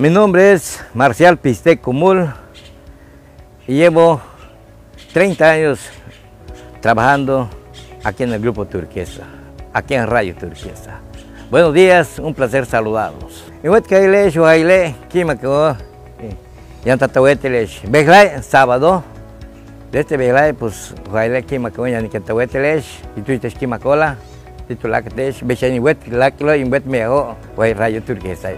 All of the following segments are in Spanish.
Mi nombre es Marcial Piste Cumul y llevo 30 años trabajando aquí en el Grupo Turquesa, aquí en Radio Turquesa. Buenos días, un placer saludarlos. Igual que le yo bailé, kima que ya sábado. De este beglay pues bailé kima que ya ni que y tú kima cola. Y tú la que te bechani wet, la que lo hago, voy Radio Turquesa.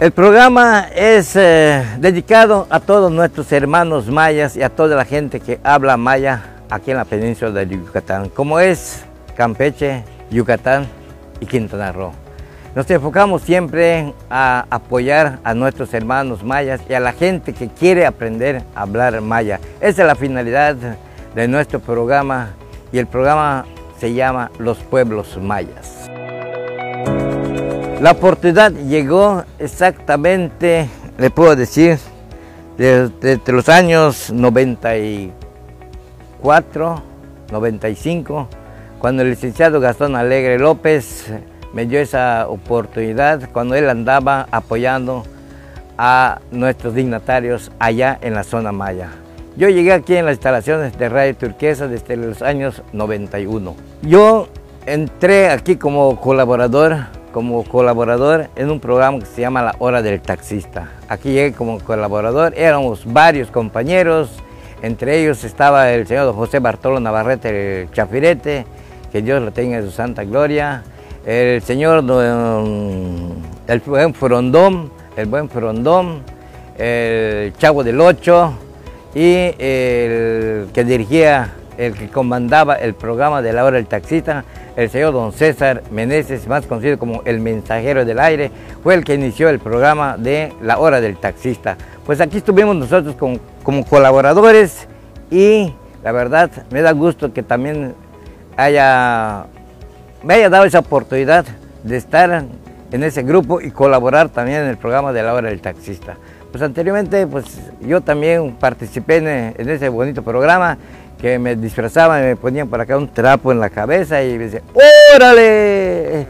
El programa es eh, dedicado a todos nuestros hermanos mayas y a toda la gente que habla maya aquí en la península de Yucatán, como es Campeche, Yucatán y Quintana Roo. Nos enfocamos siempre a apoyar a nuestros hermanos mayas y a la gente que quiere aprender a hablar maya. Esa es la finalidad de nuestro programa y el programa se llama Los Pueblos Mayas. La oportunidad llegó exactamente, le puedo decir, desde, los años 94, 95, cuando el licenciado Gastón Alegre López me dio esa oportunidad, cuando él andaba apoyando a nuestros dignatarios allá en la zona maya. Yo llegué aquí en las instalaciones de Radio Turquesa desde los años 91. Yo entré aquí como colaborador como colaborador en un programa que se llama La Hora del Taxista. Aquí llegué como colaborador, éramos varios compañeros, entre ellos estaba el señor José Bartolo Navarrete, el Chafirete, que Dios lo tenga en su santa gloria, el señor el buen Frondón, el buen Frondón, el Chavo del Ocho y el que dirigía, el que comandaba el programa de La Hora del Taxista, el señor don César Meneses, más conocido como el mensajero del aire, fue el que inició el programa de La Hora del Taxista. Pues aquí estuvimos nosotros como, colaboradores y la verdad me da gusto que también haya, me haya dado esa oportunidad de estar en ese grupo y colaborar también en el programa de La Hora del Taxista. Pues anteriormente pues yo también participé en ese bonito programa que me disfrazaban y me ponían por acá un trapo en la cabeza y me decían, ¡órale!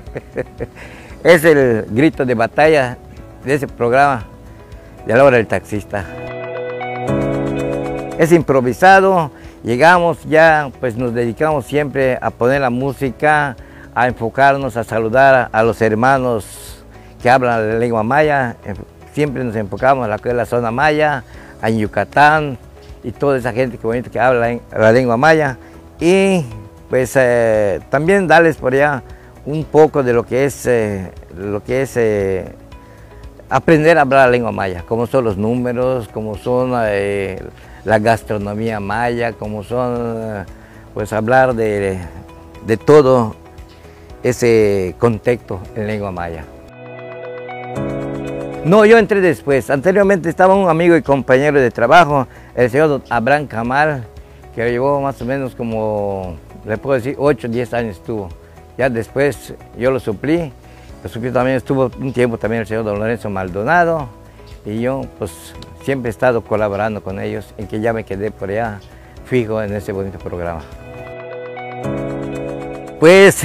es el grito de batalla de ese programa de la hora del taxista. Es improvisado, llegamos ya, pues nos dedicamos siempre a poner la música, a enfocarnos, a saludar a los hermanos que hablan la lengua maya. Siempre nos enfocamos en la, zona maya, en Yucatán, y toda esa gente que bonito que habla la lengua maya y pues eh, también darles por allá un poco de lo que es, eh, lo que es eh, aprender a hablar la lengua maya, como son los números, como son la gastronomía maya, como son pues hablar de, de todo ese contexto en lengua maya. No, yo entré después. Anteriormente estaba un amigo y compañero de trabajo, el señor Abraham Kamal, que llevó más o menos como, le puedo decir, 8 o 10 años estuvo. Ya después yo lo suplí. Lo suplí también, estuvo un tiempo también el señor Don Lorenzo Maldonado. Y yo pues siempre he estado colaborando con ellos en que ya me quedé por allá fijo en ese bonito programa. Pues,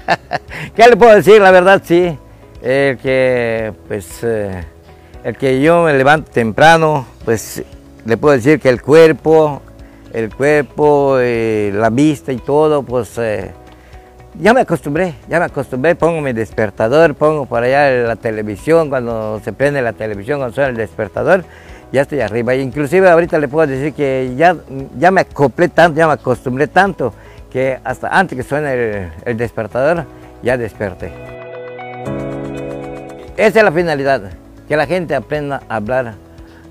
¿qué le puedo decir? La verdad sí el que pues eh, el que yo me levanto temprano, pues le puedo decir que el cuerpo, el cuerpo, eh, la vista y todo, pues eh, ya me acostumbré, ya me acostumbré, pongo mi despertador, pongo por allá la televisión, cuando se prende la televisión, cuando suena el despertador, ya estoy arriba. Inclusive ahorita le puedo decir que ya, ya me acoplé tanto, ya me acostumbré tanto, que hasta antes que suene el despertador, ya desperté. Esa es la finalidad, que la gente aprenda a hablar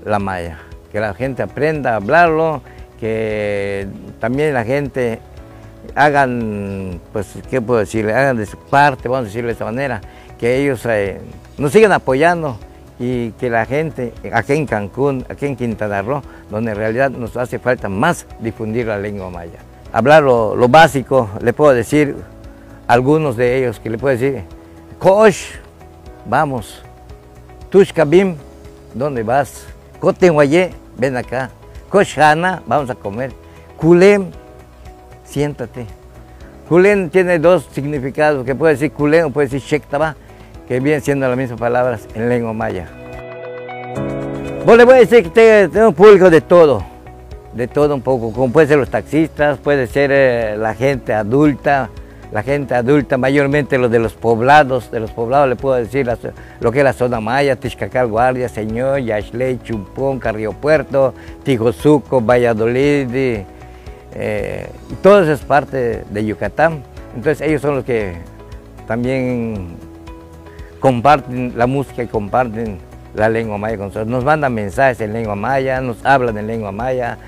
la maya, que la gente aprenda a hablarlo, que también la gente hagan, pues, ¿qué puedo decirle? Hagan de su parte, vamos a decirlo de esta manera, que ellos eh, nos sigan apoyando y que la gente aquí en Cancún, aquí en Quintana Roo, donde en realidad nos hace falta más difundir la lengua maya. Hablar lo, básico, le puedo decir algunos de ellos, que le puedo decir, Kosh, vamos. Tushkabim, ¿dónde vas? Cotenguayé, ven acá. Koshana, vamos a comer. Kulem, siéntate. Kulem tiene dos significados, que puede decir Kulem o puede decir Shektaba, que vienen siendo las mismas palabras en lengua maya. Vos le voy a decir que tengo un público de todo, de todo un poco, como puede ser los taxistas, puede ser eh, la gente adulta, la gente adulta, mayormente los de los poblados, de los poblados le puedo decir lo que es la zona maya, Tixcacal, Guardia, Señor, Yaxley, Chumpón, Carrillo Puerto, Tijosuco, Valladolid, eh, y todas esas partes de Yucatán. Entonces ellos son los que también comparten la música y comparten la lengua maya con nosotros. Nos mandan mensajes en lengua maya, nos hablan en lengua maya.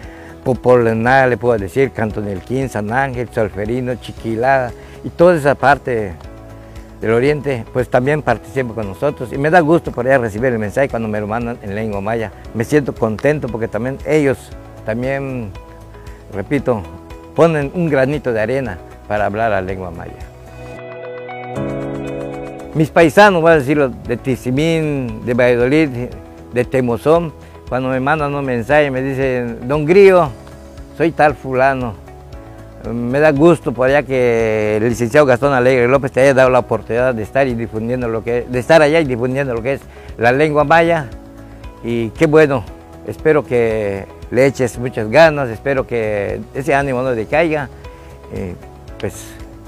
Nada le puedo decir, Canto del Quín, San Ángel, Solferino, Chiquilá y toda esa parte del oriente, pues también participan con nosotros y me da gusto por allá recibir el mensaje cuando me lo mandan en lengua maya. Me siento contento porque también ellos también repito, ponen un granito de arena para hablar la lengua maya. Mis paisanos, voy a decirlo, de Tizimín, de Valladolid, de Temozón, cuando me mandan un mensaje me dicen, don Grillo, soy tal fulano. Me da gusto por allá que el licenciado Gastón Alegre López te haya dado la oportunidad de estar y difundiendo lo que de estar allá y difundiendo lo que es la lengua maya. Y qué bueno, espero que le eches muchas ganas, espero que ese ánimo no decaiga. Eh, pues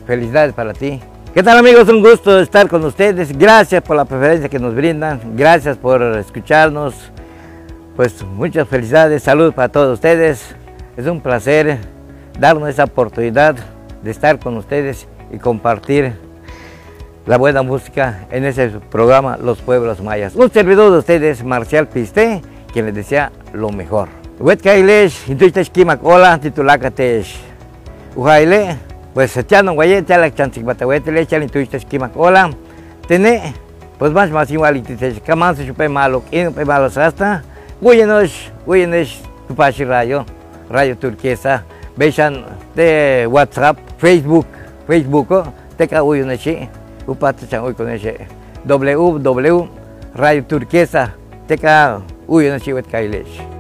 felicidades para ti. ¿Qué tal amigos? Un gusto estar con ustedes. Gracias por la preferencia que nos brindan. Gracias por escucharnos. Pues muchas felicidades, salud para todos ustedes. Es un placer darnos esa oportunidad de estar con ustedes y compartir la buena música en ese programa Los Pueblos Mayas. Un servidor de ustedes, Marcial Piste, quien les desea lo mejor. Pues pues más más igual. Uinuș, Uinuș, după și radio, radio turchesa, beșan de WhatsApp, Facebook, Facebook-ul, te ca Uinuși, după atâta Uinuși, www, radio turchesa, te ca Uinuși, uite ca ileși.